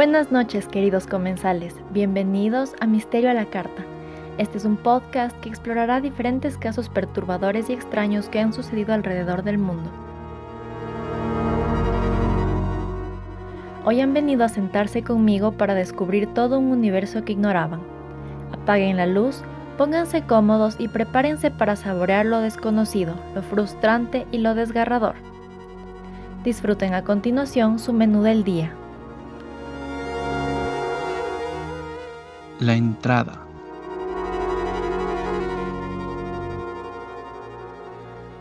Buenas noches queridos comensales, bienvenidos a Misterio a la Carta. Este es un podcast que explorará diferentes casos perturbadores y extraños que han sucedido alrededor del mundo. Hoy han venido a sentarse conmigo para descubrir todo un universo que ignoraban. Apaguen la luz, pónganse cómodos y prepárense para saborear lo desconocido, lo frustrante y lo desgarrador. Disfruten a continuación su menú del día. La entrada.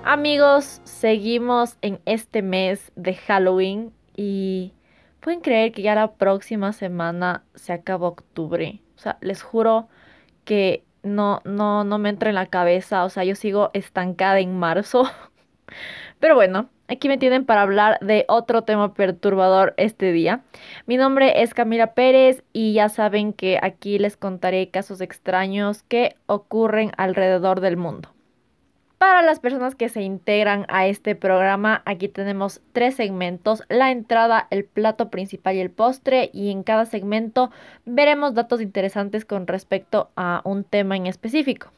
Amigos, seguimos en este mes de Halloween y pueden creer que ya la próxima semana se acaba octubre. O sea, les juro que no, no, no me entra en la cabeza. O sea, yo sigo estancada en marzo. Pero bueno, Aquí me tienen para hablar de otro tema perturbador este día. Mi nombre es Camila Pérez y ya saben que aquí les contaré casos extraños que ocurren alrededor del mundo. Para las personas que se integran a este programa, aquí tenemos tres segmentos, la entrada, el plato principal y el postre, y en cada segmento veremos datos interesantes con respecto a un tema en específico.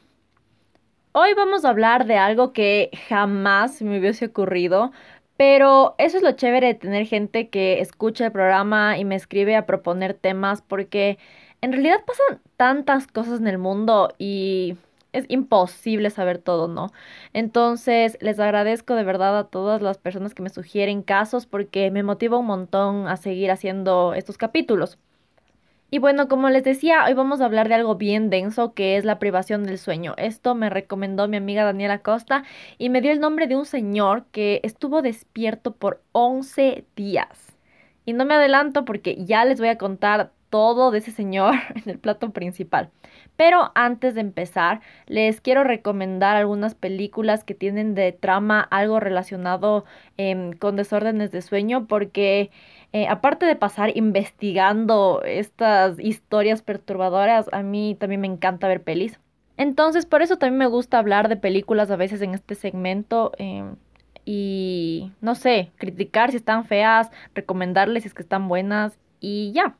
Hoy vamos a hablar de algo que jamás me hubiese ocurrido, pero eso es lo chévere de tener gente que escucha el programa y me escribe a proponer temas porque en realidad pasan tantas cosas en el mundo y es imposible saber todo, ¿no? Entonces, les agradezco de verdad a todas las personas que me sugieren casos porque me motiva un montón a seguir haciendo estos capítulos. Y bueno, como les decía, hoy vamos a hablar de algo bien denso que es la privación del sueño. Esto me recomendó mi amiga Daniela Costa y me dio el nombre de un señor que estuvo despierto por 11 días. Y no me adelanto porque ya les voy a contar todo de ese señor en el plato principal. Pero antes de empezar, les quiero recomendar algunas películas que tienen de trama algo relacionado em, con desórdenes de sueño porque eh, aparte de pasar investigando estas historias perturbadoras, a mí también me encanta ver pelis. Entonces, por eso también me gusta hablar de películas a veces en este segmento. Em, y no sé, criticar si están feas, recomendarles si es que están buenas y ya.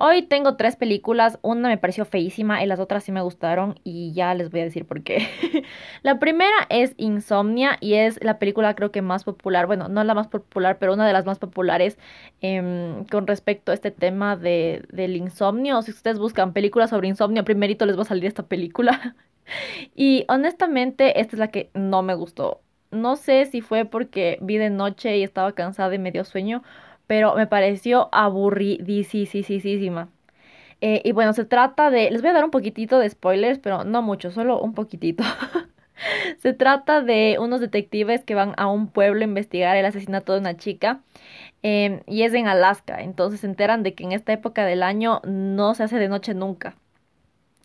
Hoy tengo tres películas, una me pareció feísima y las otras sí me gustaron y ya les voy a decir por qué. la primera es Insomnia y es la película creo que más popular, bueno, no la más popular, pero una de las más populares em, con respecto a este tema de, del insomnio. Si ustedes buscan películas sobre insomnio, primerito les va a salir esta película. y honestamente, esta es la que no me gustó. No sé si fue porque vi de noche y estaba cansada y medio sueño pero me pareció aburridísima. Eh, y bueno, se trata de, les voy a dar un poquitito de spoilers, pero no mucho, solo un poquitito. se trata de unos detectives que van a un pueblo a investigar el asesinato de una chica. Em, y es en Alaska, entonces se enteran de que en esta época del año no se hace de noche nunca.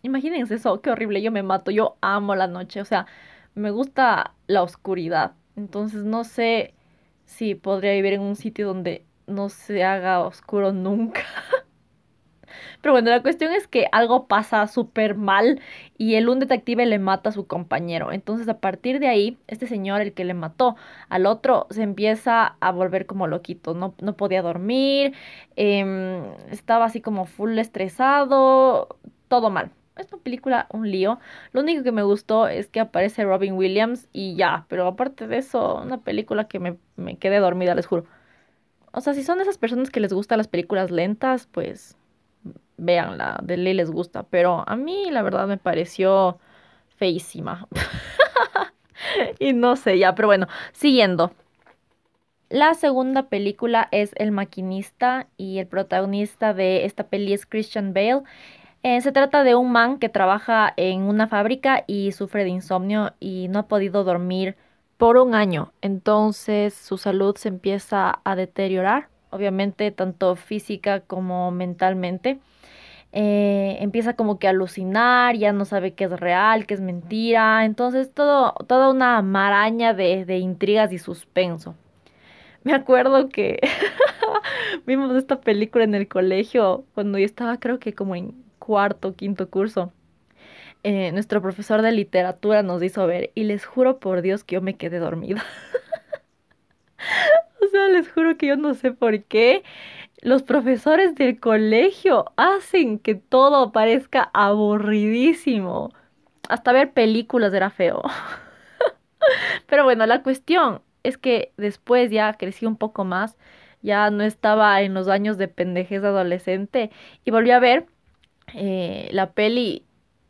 Imagínense eso, qué horrible, yo me mato, yo amo la noche, o sea, me gusta la oscuridad. Entonces no sé si podría vivir en un sitio donde no se haga oscuro nunca. Pero bueno, la cuestión es que algo pasa súper mal y el un detective le mata a su compañero. Entonces a partir de ahí, este señor, el que le mató al otro, se empieza a volver como loquito. No, no podía dormir, em, estaba así como full estresado, todo mal. Es una película, un lío. Lo único que me gustó es que aparece Robin Williams y ya. Pero aparte de eso, una película que me, me quedé dormida, les juro. O sea, si son de esas personas que les gustan las películas lentas, pues véanla, de ley les gusta. Pero a mí la verdad me pareció feísima. y no sé ya, pero bueno, siguiendo. La segunda película es El maquinista y el protagonista de esta peli es Christian Bale. Eh, se trata de un man que trabaja en una fábrica y sufre de insomnio y no ha podido dormir por un año. Entonces su salud se empieza a deteriorar, obviamente tanto física como mentalmente. Eh, empieza como que a alucinar, ya no sabe qué es real, qué es mentira. Entonces todo, toda una maraña de, de intrigas y suspenso. Me acuerdo que vimos esta película en el colegio cuando yo estaba creo que como en cuarto, quinto curso. Eh, nuestro profesor de literatura nos hizo ver y les juro por Dios que yo me quedé dormida. o sea, les juro que yo no sé por qué los profesores del colegio hacen que todo parezca aburridísimo. Hasta ver películas era feo. Pero bueno, la cuestión es que después ya crecí un poco más, ya no estaba en los años de pendejez adolescente y volví a ver eh, la peli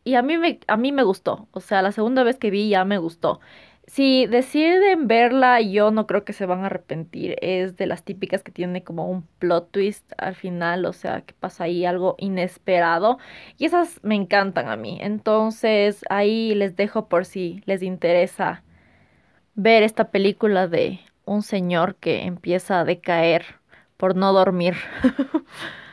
y a mí, me, a mí me gustó. O sea, la segunda vez que vi ya me gustó. Si deciden verla, yo no creo que se van a arrepentir. Es de las típicas que tiene como un plot twist al final, o sea, que pasa ahí algo inesperado. Y esas me encantan a mí. Entonces, ahí les dejo por si les interesa ver esta película de un señor que empieza a decaer por no dormir.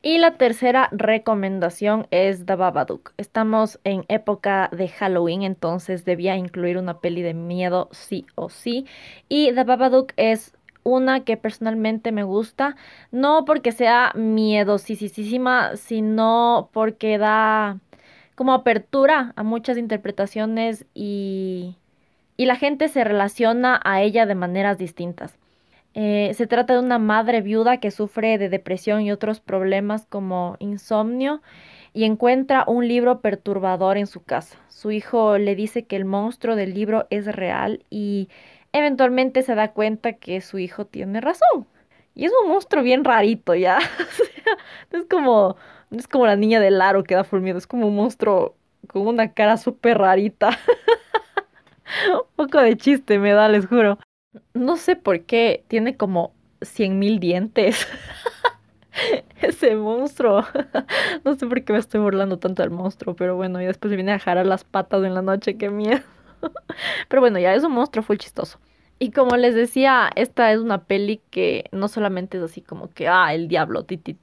Y la tercera recomendación es The Babadook. Estamos en época de Halloween, entonces debía incluir una peli de miedo sí o sí. Y The Babadook es una que personalmente me gusta, no porque sea miedosísima, sino porque da como apertura a muchas interpretaciones y, y la gente se relaciona a ella de maneras distintas. Eh, se trata de una madre viuda que sufre de depresión y otros problemas como insomnio y encuentra un libro perturbador en su casa. Su hijo le dice que el monstruo del libro es real y eventualmente se da cuenta que su hijo tiene razón. Y es un monstruo bien rarito, ¿ya? es como, no es como la niña del aro que da full es como un monstruo con una cara súper rarita. un poco de chiste me da, les juro. No sé por qué tiene como cien mil dientes. Ese monstruo. no sé por qué me estoy burlando tanto del monstruo, pero bueno, y después me viene a jarar las patas en la noche, qué miedo. pero bueno, ya es un monstruo fue chistoso. Y como les decía, esta es una peli que no solamente es así como que, ah, el diablo, ti, ti,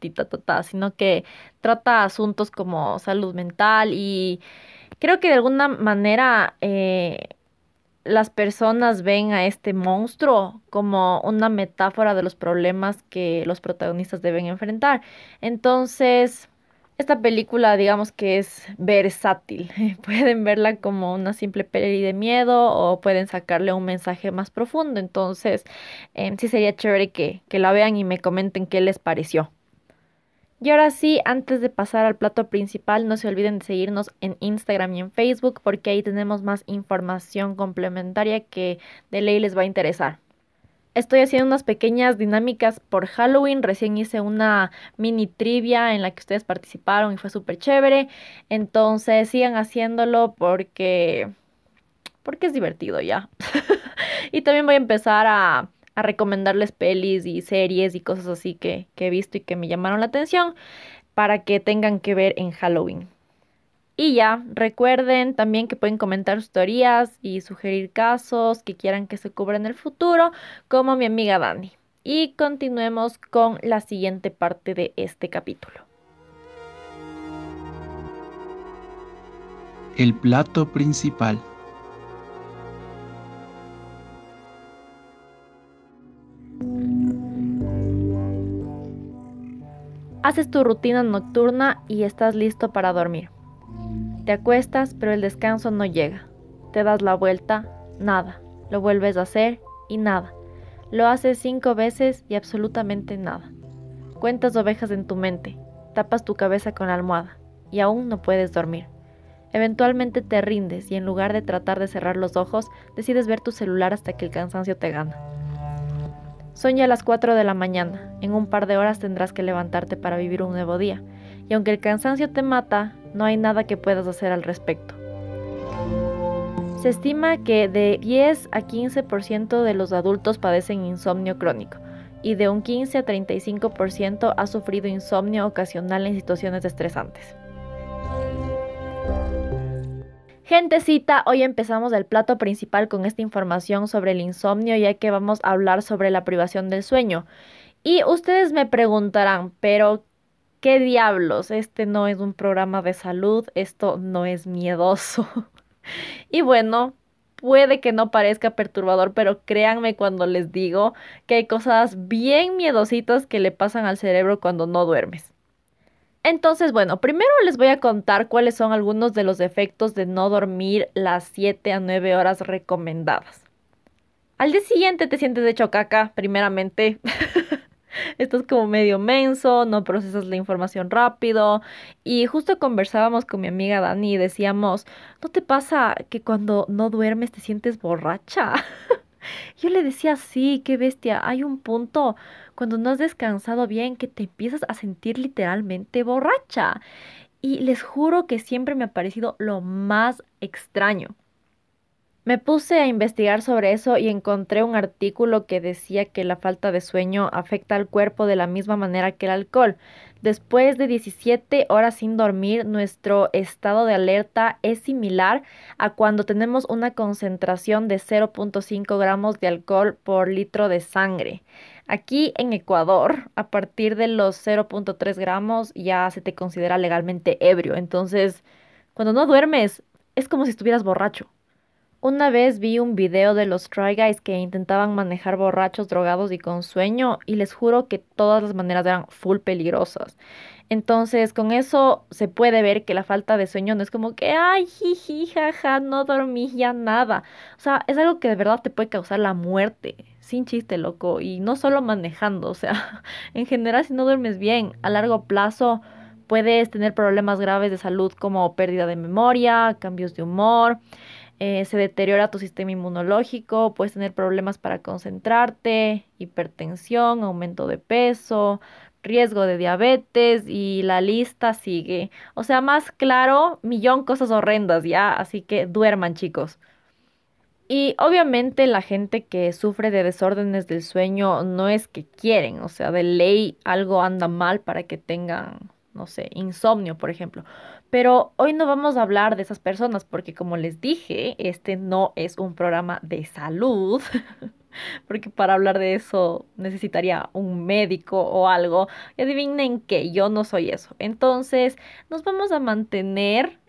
sino que trata asuntos como salud mental y creo que de alguna manera eh, las personas ven a este monstruo como una metáfora de los problemas que los protagonistas deben enfrentar. Entonces, esta película digamos que es versátil. pueden verla como una simple peli de miedo o pueden sacarle un mensaje más profundo. Entonces, em, sí sería chévere que, que la vean y me comenten qué les pareció. Y ahora sí, antes de pasar al plato principal, no se olviden de seguirnos en Instagram y en Facebook porque ahí tenemos más información complementaria que de ley les va a interesar. Estoy haciendo unas pequeñas dinámicas por Halloween. Recién hice una mini trivia en la que ustedes participaron y fue súper chévere. Entonces sigan haciéndolo porque... porque es divertido ya. y también voy a empezar a a recomendarles pelis y series y cosas así que, he visto y que me llamaron la atención para que tengan que ver en Halloween. Y ya, recuerden también que pueden comentar sus teorías y sugerir casos que quieran que se cubra en el futuro, como mi amiga Dani. Y continuemos con la siguiente parte de este capítulo. El plato principal. Haces tu rutina nocturna y estás listo para dormir. Te acuestas, pero el descanso no llega. Te das la vuelta, nada. Lo vuelves a hacer y nada. Lo haces cinco veces y absolutamente nada. Cuentas ovejas en tu mente, tapas tu cabeza con la almohada y aún no puedes dormir. Eventualmente te rindes y en lugar de tratar de cerrar los ojos, decides ver tu celular hasta que el cansancio te gana. Soña a las 4 de la mañana. En un par de horas tendrás que levantarte para vivir un nuevo día. Y aunque el cansancio te mata, no hay nada que puedas hacer al respecto. Se estima que de 10 a 15% de los adultos padecen insomnio crónico y de un 15 a 35% ha sufrido insomnio ocasional en situaciones estresantes. Gentecita, hoy empezamos el plato principal con esta información sobre el insomnio, ya que vamos a hablar sobre la privación del sueño. Y ustedes me preguntarán, pero ¿qué diablos? Este no es un programa de salud, esto no es miedoso. y bueno, puede que no parezca perturbador, pero créanme cuando les digo que hay cosas bien miedositas que le pasan al cerebro cuando no duermes. Entonces, bueno, primero les voy a contar cuáles son algunos de los efectos de no dormir las 7 a 9 horas recomendadas. Al día siguiente te sientes hecho caca, primeramente. Estás como medio menso, no procesas la información rápido. Y justo conversábamos con mi amiga Dani y decíamos, ¿no te pasa que cuando no duermes te sientes borracha? Yo le decía, sí, qué bestia, hay un punto cuando no has descansado bien que te empiezas a sentir literalmente borracha. Y les juro que siempre me ha parecido lo más extraño. Me puse a investigar sobre eso y encontré un artículo que decía que la falta de sueño afecta al cuerpo de la misma manera que el alcohol. Después de 17 horas sin dormir, nuestro estado de alerta es similar a cuando tenemos una concentración de 0.5 gramos de alcohol por litro de sangre. Aquí en Ecuador, a partir de los 0.3 gramos ya se te considera legalmente ebrio. Entonces, cuando no duermes, es como si estuvieras borracho. Una vez vi un video de los Try Guys que intentaban manejar borrachos, drogados y con sueño y les juro que todas las maneras eran full peligrosas. Entonces, con eso se puede ver que la falta de sueño no es como que, ay, jiji, jaja, no dormí ya nada. O sea, es algo que de verdad te puede causar la muerte, sin chiste, loco. Y no solo manejando, o sea, en general, si no duermes bien, a largo plazo puedes tener problemas graves de salud como pérdida de memoria, cambios de humor. Eh, se deteriora tu sistema inmunológico, puedes tener problemas para concentrarte, hipertensión, aumento de peso, riesgo de diabetes y la lista sigue. O sea, más claro, millón cosas horrendas ya, así que duerman chicos. Y obviamente la gente que sufre de desórdenes del sueño no es que quieren, o sea, de ley algo anda mal para que tengan, no sé, insomnio, por ejemplo. Pero hoy no vamos a hablar de esas personas porque como les dije, este no es un programa de salud. porque para hablar de eso necesitaría un médico o algo. Adivinen que yo no soy eso. Entonces nos vamos a mantener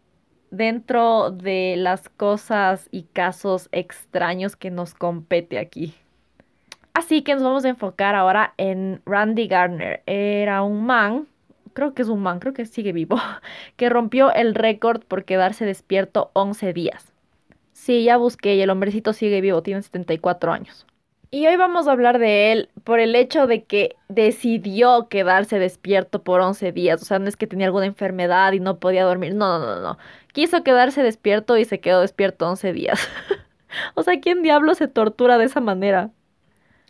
dentro de las cosas y casos extraños que nos compete aquí. Así que nos vamos a enfocar ahora en Randy Gardner. Era un man creo que es un man, creo que sigue vivo, que rompió el récord por quedarse despierto 11 días. Sí, ya busqué y el hombrecito sigue vivo, tiene 74 años. Y hoy vamos a hablar de él por el hecho de que decidió quedarse despierto por 11 días. O sea, no es que tenía alguna enfermedad y no podía dormir. No, no, no, no. Quiso quedarse despierto y se quedó despierto 11 días. o sea, ¿quién diablo se tortura de esa manera?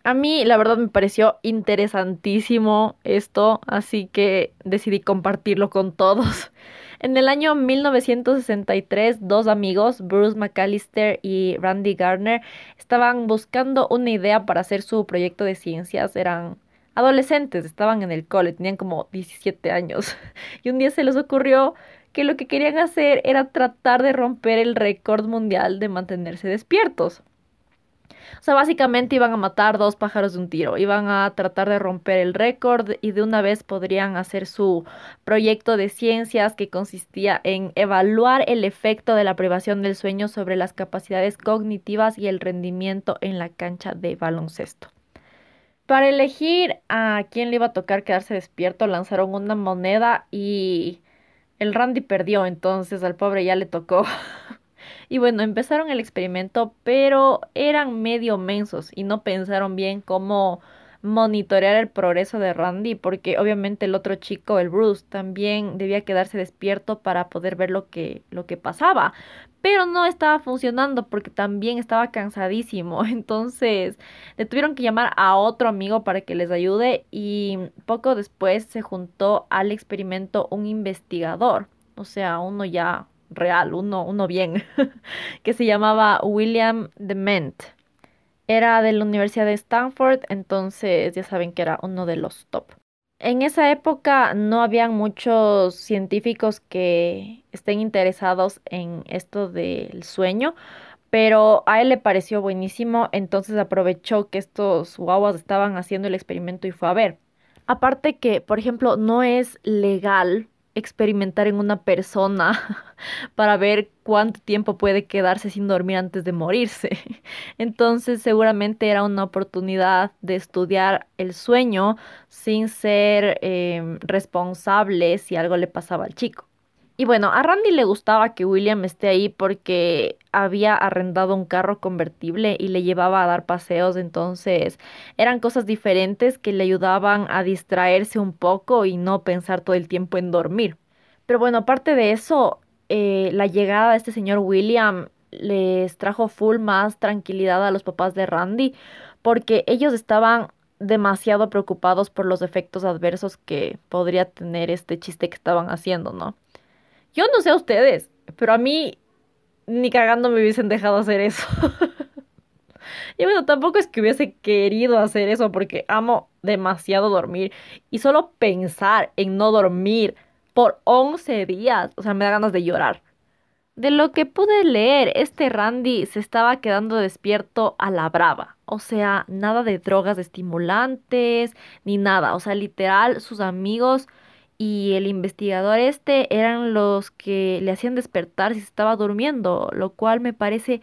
A mí la verdad me pareció interesantísimo esto, así que decidí compartirlo con todos. En el año 1963, dos amigos, Bruce McAllister y Randy Gardner, estaban buscando una idea para hacer su proyecto de ciencias. Eran adolescentes, estaban en el cole, tenían como 17 años. Y un día se les ocurrió que lo que querían hacer era tratar de romper el récord mundial de mantenerse despiertos. O sea, básicamente iban a matar dos pájaros de un tiro, iban a tratar de romper el récord y de una vez podrían hacer su proyecto de ciencias que consistía en evaluar el efecto de la privación del sueño sobre las capacidades cognitivas y el rendimiento en la cancha de baloncesto. Para elegir a quién le iba a tocar quedarse despierto, lanzaron una moneda y el Randy perdió, entonces al pobre ya le tocó. Y bueno, empezaron el experimento, pero eran medio mensos y no pensaron bien cómo monitorear el progreso de Randy, porque obviamente el otro chico, el Bruce, también debía quedarse despierto para poder ver lo que, lo que pasaba. Pero no estaba funcionando porque también estaba cansadísimo. Entonces le tuvieron que llamar a otro amigo para que les ayude y poco después se juntó al experimento un investigador. O sea, uno ya real, uno, uno bien, que se llamaba William Dement. Era de la Universidad de Stanford, entonces ya saben que era uno de los top. En esa época no habían muchos científicos que estén interesados en esto del sueño, pero a él le pareció buenísimo, entonces aprovechó que estos guaguas estaban haciendo el experimento y fue a ver. Aparte que, por ejemplo, no es legal experimentar en una persona para ver cuánto tiempo puede quedarse sin dormir antes de morirse. Entonces seguramente era una oportunidad de estudiar el sueño sin ser eh, responsable si algo le pasaba al chico. Y bueno, a Randy le gustaba que William esté ahí porque había arrendado un carro convertible y le llevaba a dar paseos, entonces eran cosas diferentes que le ayudaban a distraerse un poco y no pensar todo el tiempo en dormir. Pero bueno, aparte de eso, eh, la llegada de este señor William les trajo full más tranquilidad a los papás de Randy porque ellos estaban demasiado preocupados por los efectos adversos que podría tener este chiste que estaban haciendo, ¿no? Yo no sé a ustedes, pero a mí ni cagando me hubiesen dejado hacer eso. y bueno, tampoco es que hubiese querido hacer eso porque amo demasiado dormir. Y solo pensar en no dormir por 11 días, o sea, me da ganas de llorar. De lo que pude leer, este Randy se estaba quedando despierto a la brava. O sea, nada de drogas estimulantes, ni nada. O sea, literal, sus amigos y el investigador este eran los que le hacían despertar si estaba durmiendo, lo cual me parece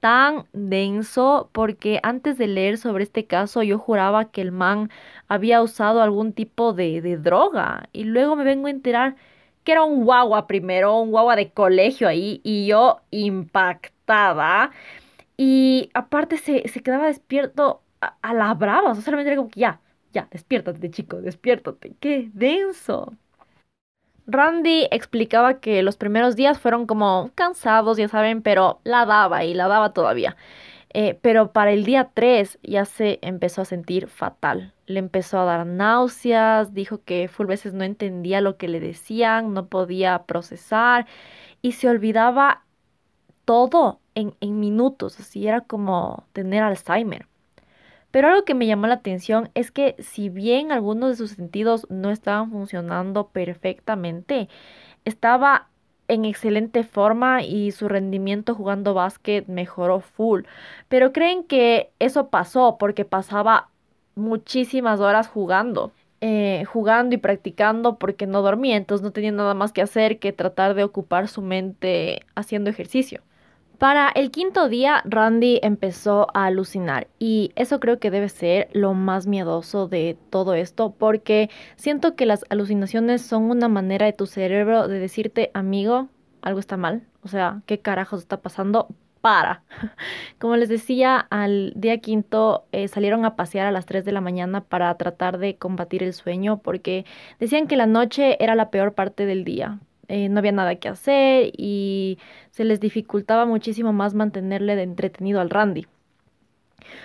tan denso porque antes de leer sobre este caso yo juraba que el man había usado algún tipo de, de droga y luego me vengo a enterar que era un guagua primero, un guagua de colegio ahí y yo impactada y aparte se, quedaba despierto a, la brava, o sea, solamente era como que ya, ya, despiértate, chico, despiértate. ¡Qué denso! Randy explicaba que los primeros días fueron como cansados, ya saben, pero la daba y la daba todavía. Eh, pero para el día 3 ya se empezó a sentir fatal. Le empezó a dar náuseas, dijo que full veces no entendía lo que le decían, no podía procesar y se olvidaba todo en, en minutos, así era como tener Alzheimer. Pero algo que me llamó la atención es que si bien algunos de sus sentidos no estaban funcionando perfectamente, estaba en excelente forma y su rendimiento jugando básquet mejoró full. Pero creen que eso pasó porque pasaba muchísimas horas jugando. Eh, jugando y practicando porque no dormía, entonces no tenía nada más que hacer que tratar de ocupar su mente haciendo ejercicio. Para el quinto día, Randy empezó a alucinar y eso creo que debe ser lo más miedoso de todo esto porque siento que las alucinaciones son una manera de tu cerebro de decirte, amigo, algo está mal, o sea, ¿qué carajos está pasando? Para. Como les decía, al día quinto eh, salieron a pasear a las 3 de la mañana para tratar de combatir el sueño porque decían que la noche era la peor parte del día eh, no había nada que hacer y se les dificultaba muchísimo más mantenerle de entretenido al Randy.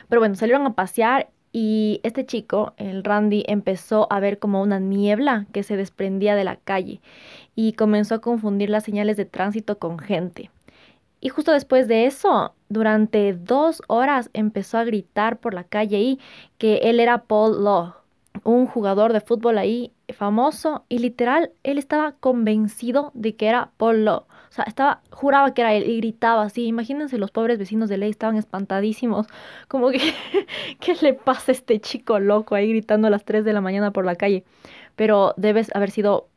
Pero bueno, salieron a pasear y este chico, el Randy, empezó a ver como una niebla que se desprendía de la calle y comenzó a confundir las señales de tránsito con gente. Y justo después de eso, durante dos horas empezó a gritar por la calle y que él era Paul Law, un jugador de fútbol ahí famoso y literal él estaba convencido de que era Paul O sea, estaba, juraba que era él y gritaba así. Imagínense los pobres vecinos de ley estaban espantadísimos. Como que, ¿qué le pasa a este chico loco ahí gritando a las 3 de la mañana por la calle? Pero debes haber sido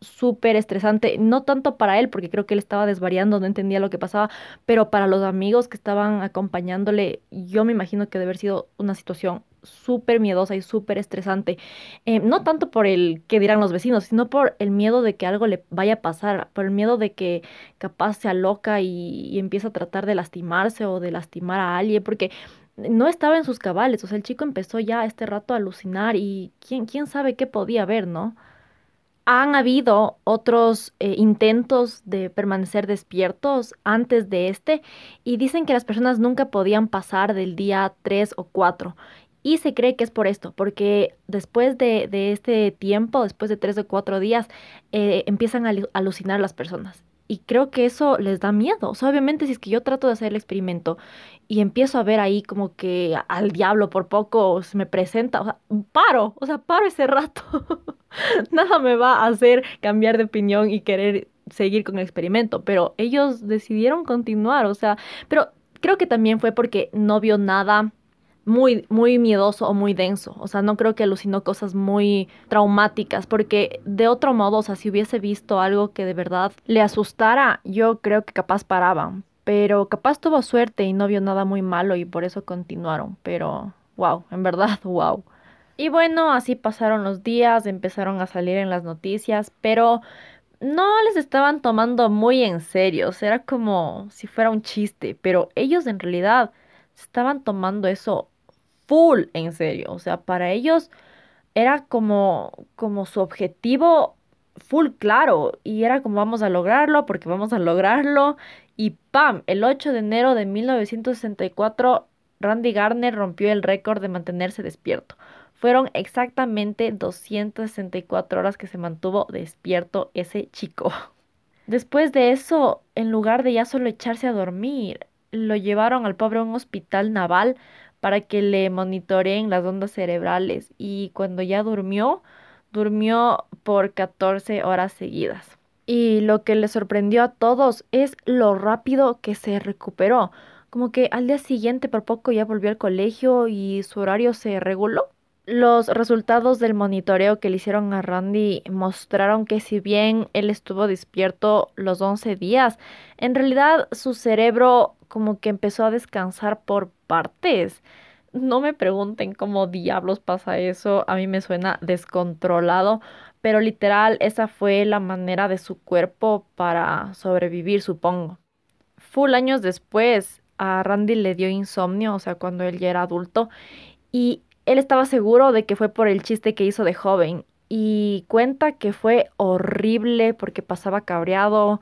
súper estresante, no tanto para él, porque creo que él estaba desvariando, no entendía lo que pasaba, pero para los amigos que estaban acompañándole, yo me imagino que debe haber sido una situación súper miedosa y súper estresante. Eh, no tanto por el que dirán los vecinos, sino por el miedo de que algo le vaya a pasar, por el miedo de que capaz sea loca y, y empiece a tratar de lastimarse o de lastimar a alguien, porque no estaba en sus cabales, o sea, el chico empezó ya este rato a alucinar y quién, quién sabe qué podía ver, ¿no? Han habido otros eh, intentos de permanecer despiertos antes de este y dicen que las personas nunca podían pasar del día 3 o 4 y se cree que es por esto, porque después de, este tiempo, después de tres o cuatro días, eh, empiezan a alucinar las personas. y creo que eso les da miedo. O sea, obviamente si es que yo trato de hacer el experimento y empiezo a ver ahí como que al diablo por poco se me presenta, o sea, paro, o sea, paro ese rato. Nada me va a hacer cambiar de opinión y querer seguir con el experimento, pero ellos decidieron continuar, o sea, pero creo que también fue porque no vio nada muy, muy miedoso o muy denso. O sea, no creo que alucinó cosas muy traumáticas, porque de otro modo, o sea, si hubiese visto algo que de verdad le asustara, yo creo que capaz paraban. Pero capaz tuvo suerte y no vio nada muy malo y por eso continuaron. Pero, wow, en verdad, wow. Y bueno, así pasaron los días, empezaron a salir en las noticias, pero no les estaban tomando muy en serio. O sea, era como si fuera un chiste, pero ellos en realidad estaban tomando eso full en serio. O sea, para ellos era como, como su objetivo full claro y era como vamos a lograrlo porque vamos a lograrlo y ¡pam! El 8 de enero de 1964 Randy Garner rompió el récord de mantenerse despierto. Fueron exactamente 264 horas que se mantuvo despierto ese chico. Después de eso, en lugar de ya solo echarse a dormir, lo llevaron al pobre a un hospital naval para que le monitoreen las ondas cerebrales y cuando ya durmió, durmió por 14 horas seguidas. Y lo que le sorprendió a todos es lo rápido que se recuperó. Como que al día siguiente por poco ya volvió al colegio y su horario se reguló. Los resultados del monitoreo que le hicieron a Randy mostraron que si bien él estuvo despierto los 11 días, en realidad su cerebro como que empezó a descansar por partes. No me pregunten cómo diablos pasa eso, a mí me suena descontrolado, pero literal esa fue la manera de su cuerpo para sobrevivir, supongo. Full años después, a Randy le dio insomnio, o sea, cuando él ya era adulto, y él estaba seguro de que fue por el chiste que hizo de joven, y cuenta que fue horrible porque pasaba cabreado,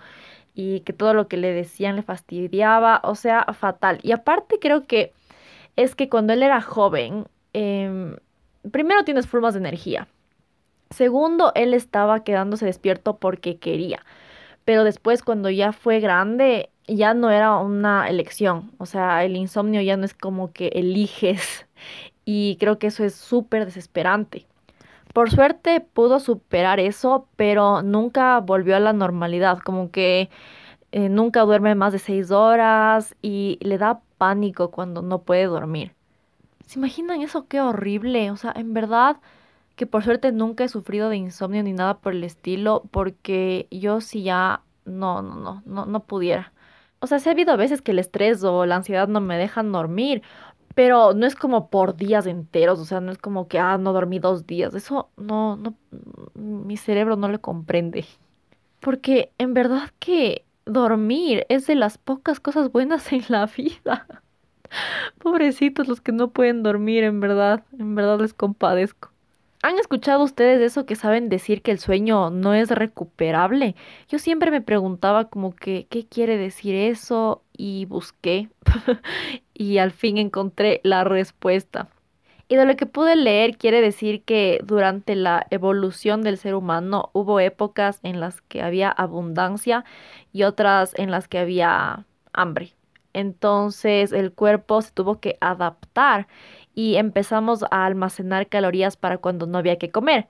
y que todo lo que le decían le fastidiaba, o sea, fatal. Y aparte creo que es que cuando él era joven, em, primero tienes formas de energía. Segundo, él estaba quedándose despierto porque quería. Pero después, cuando ya fue grande, ya no era una elección. O sea, el insomnio ya no es como que eliges. Y creo que eso es súper desesperante. Por suerte pudo superar eso, pero nunca volvió a la normalidad, como que eh, nunca duerme más de seis horas y le da pánico cuando no puede dormir. ¿Se imaginan eso? Qué horrible. O sea, en verdad que por suerte nunca he sufrido de insomnio ni nada por el estilo, porque yo sí ya no, no, no, no, no pudiera. O sea, sí ha habido veces que el estrés o la ansiedad no me dejan dormir, pero no es como por días enteros, o sea, no es como que, ah, no dormí dos días, eso no, no, mi cerebro no le comprende. Porque en verdad que dormir es de las pocas cosas buenas en la vida. Pobrecitos los que no pueden dormir, en verdad, en verdad les compadezco. ¿Han escuchado ustedes eso que saben decir que el sueño no es recuperable? Yo siempre me preguntaba como que, ¿qué quiere decir eso? Y busqué y al fin encontré la respuesta. Y de lo que pude leer quiere decir que durante la evolución del ser humano hubo épocas en las que había abundancia y otras en las que había hambre. Entonces el cuerpo se tuvo que adaptar y empezamos a almacenar calorías para cuando no había que comer.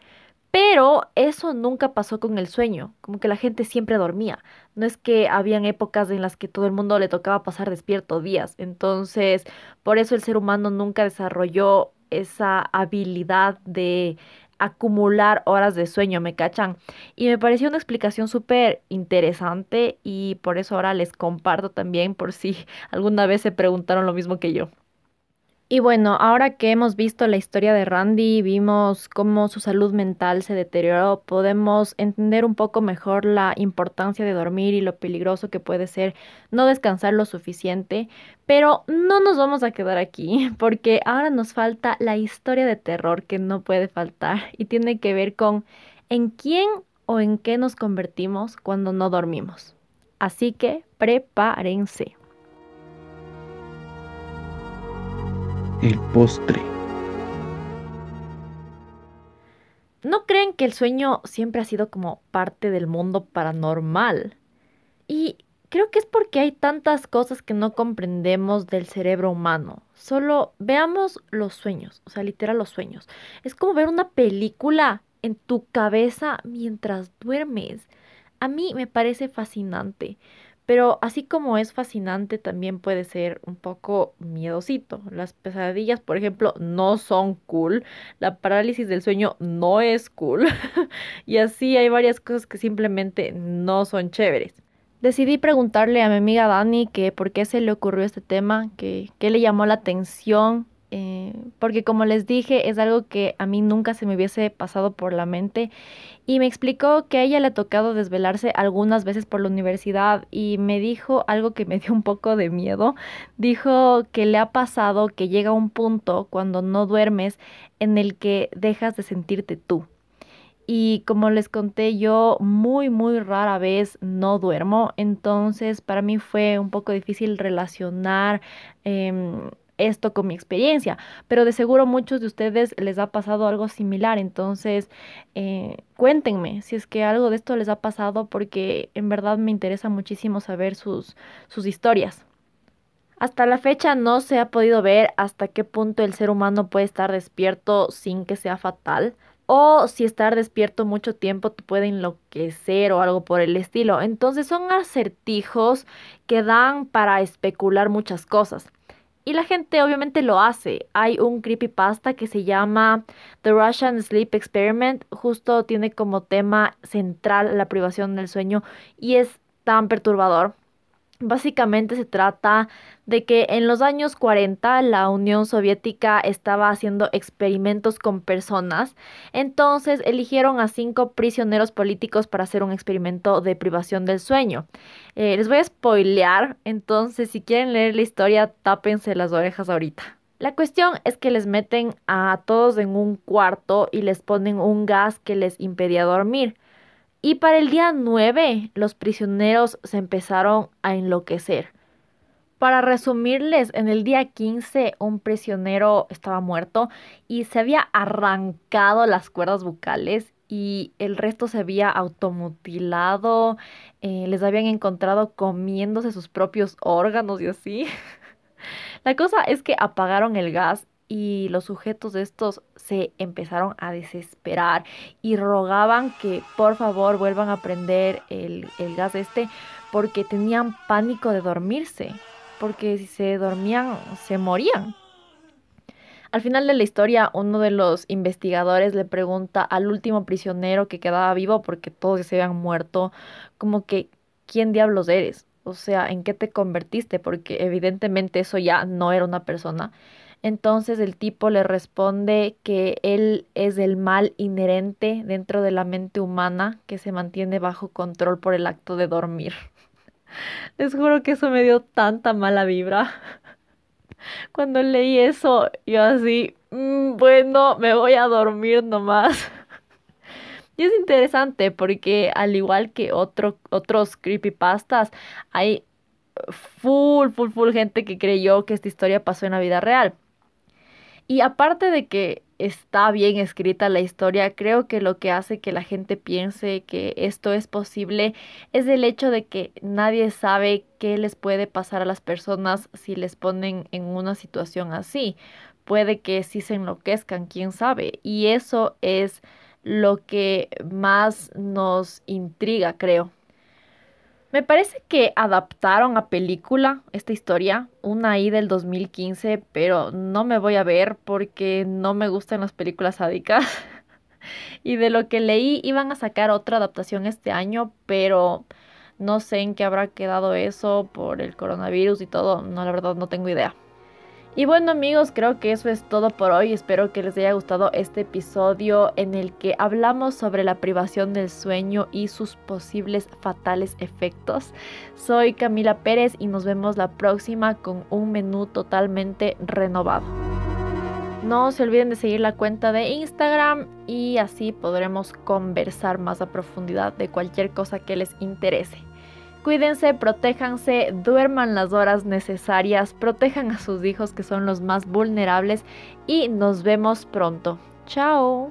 Pero eso nunca pasó con el sueño, como que la gente siempre dormía. No es que habían épocas en las que todo el mundo le tocaba pasar despierto días. Entonces, por eso el ser humano nunca desarrolló esa habilidad de acumular horas de sueño, ¿me cachan? Y me pareció una explicación súper interesante y por eso ahora les comparto también por si alguna vez se preguntaron lo mismo que yo. Y bueno, ahora que hemos visto la historia de Randy, vimos cómo su salud mental se deterioró, podemos entender un poco mejor la importancia de dormir y lo peligroso que puede ser no descansar lo suficiente. Pero no nos vamos a quedar aquí, porque ahora nos falta la historia de terror que no puede faltar y tiene que ver con en quién o en qué nos convertimos cuando no dormimos. Así que prepárense. El postre. ¿No creen que el sueño siempre ha sido como parte del mundo paranormal? Y creo que es porque hay tantas cosas que no comprendemos del cerebro humano. Solo veamos los sueños, o sea, literal los sueños. Es como ver una película en tu cabeza mientras duermes. A mí me parece fascinante. Pero así como es fascinante, también puede ser un poco miedosito. Las pesadillas, por ejemplo, no son cool. La parálisis del sueño no es cool. y así hay varias cosas que simplemente no son chéveres. Decidí preguntarle a mi amiga Dani que por qué se le ocurrió este tema, que qué le llamó la atención eh, porque como les dije, es algo que a mí nunca se me hubiese pasado por la mente. Y me explicó que a ella le ha tocado desvelarse algunas veces por la universidad y me dijo algo que me dio un poco de miedo. Dijo que le ha pasado que llega un punto cuando no duermes en el que dejas de sentirte tú. Y como les conté, yo muy, muy rara vez no duermo. Entonces, para mí fue un poco difícil relacionar em, esto con mi experiencia, pero de seguro muchos de ustedes les ha pasado algo similar, entonces eh, cuéntenme si es que algo de esto les ha pasado porque en verdad me interesa muchísimo saber sus, sus historias. Hasta la fecha no se ha podido ver hasta qué punto el ser humano puede estar despierto sin que sea fatal o si estar despierto mucho tiempo te puede enloquecer o algo por el estilo. Entonces son acertijos que dan para especular muchas cosas. Y la gente obviamente lo hace. Hay un creepypasta que se llama The Russian Sleep Experiment. Justo tiene como tema central la privación del sueño y es tan perturbador Básicamente se trata de que en los años 40 la Unión Soviética estaba haciendo experimentos con personas, entonces eligieron a cinco prisioneros políticos para hacer un experimento de privación del sueño. Eh, les voy a spoilear, entonces si quieren leer la historia, tápense las orejas ahorita. La cuestión es que les meten a todos en un cuarto y les ponen un gas que les impedía dormir. Y para el día 9 los prisioneros se empezaron a enloquecer. Para resumirles, en el día 15 un prisionero estaba muerto y se había arrancado las cuerdas bucales y el resto se había automutilado, eh, les habían encontrado comiéndose sus propios órganos y así. La cosa es que apagaron el gas y los sujetos de estos se empezaron a desesperar y rogaban que por favor vuelvan a prender el, el gas este porque tenían pánico de dormirse, porque si se dormían se morían. Al final de la historia, uno de los investigadores le pregunta al último prisionero que quedaba vivo, porque todos se habían muerto, como que, ¿quién diablos eres? O sea, ¿en qué te convertiste? Porque evidentemente eso ya no era una persona. Entonces el tipo le responde que él es el mal inherente dentro de la mente humana que se mantiene bajo control por el acto de dormir. Les juro que eso me dio tanta mala vibra. Cuando leí eso, yo así, mm, bueno, me voy a dormir nomás. Y es interesante porque al igual que otro, otros creepypastas, hay full, full, full gente que creyó que esta historia pasó en la vida real. Y aparte de que está bien escrita la historia, creo que lo que hace que la gente piense que esto es posible es el hecho de que nadie sabe qué les puede pasar a las personas si les ponen en una situación así. Puede que sí se enloquezcan, quién sabe. Y eso es lo que más nos intriga, creo. Me parece que adaptaron a película esta historia, una ahí del 2015, pero no me voy a ver porque no me gustan las películas sádicas. y de lo que leí iban a sacar otra adaptación este año, pero no sé en qué habrá quedado eso por el coronavirus y todo, no la verdad no tengo idea. Y bueno amigos, creo que eso es todo por hoy. Espero que les haya gustado este episodio en el que hablamos sobre la privación del sueño y sus posibles fatales efectos. Soy Camila Pérez y nos vemos la próxima con un menú totalmente renovado. No se olviden de seguir la cuenta de Instagram y así podremos conversar más a profundidad de cualquier cosa que les interese. Cuídense, protéjanse, duerman las horas necesarias, protejan a sus hijos que son los más vulnerables y nos vemos pronto. Chao.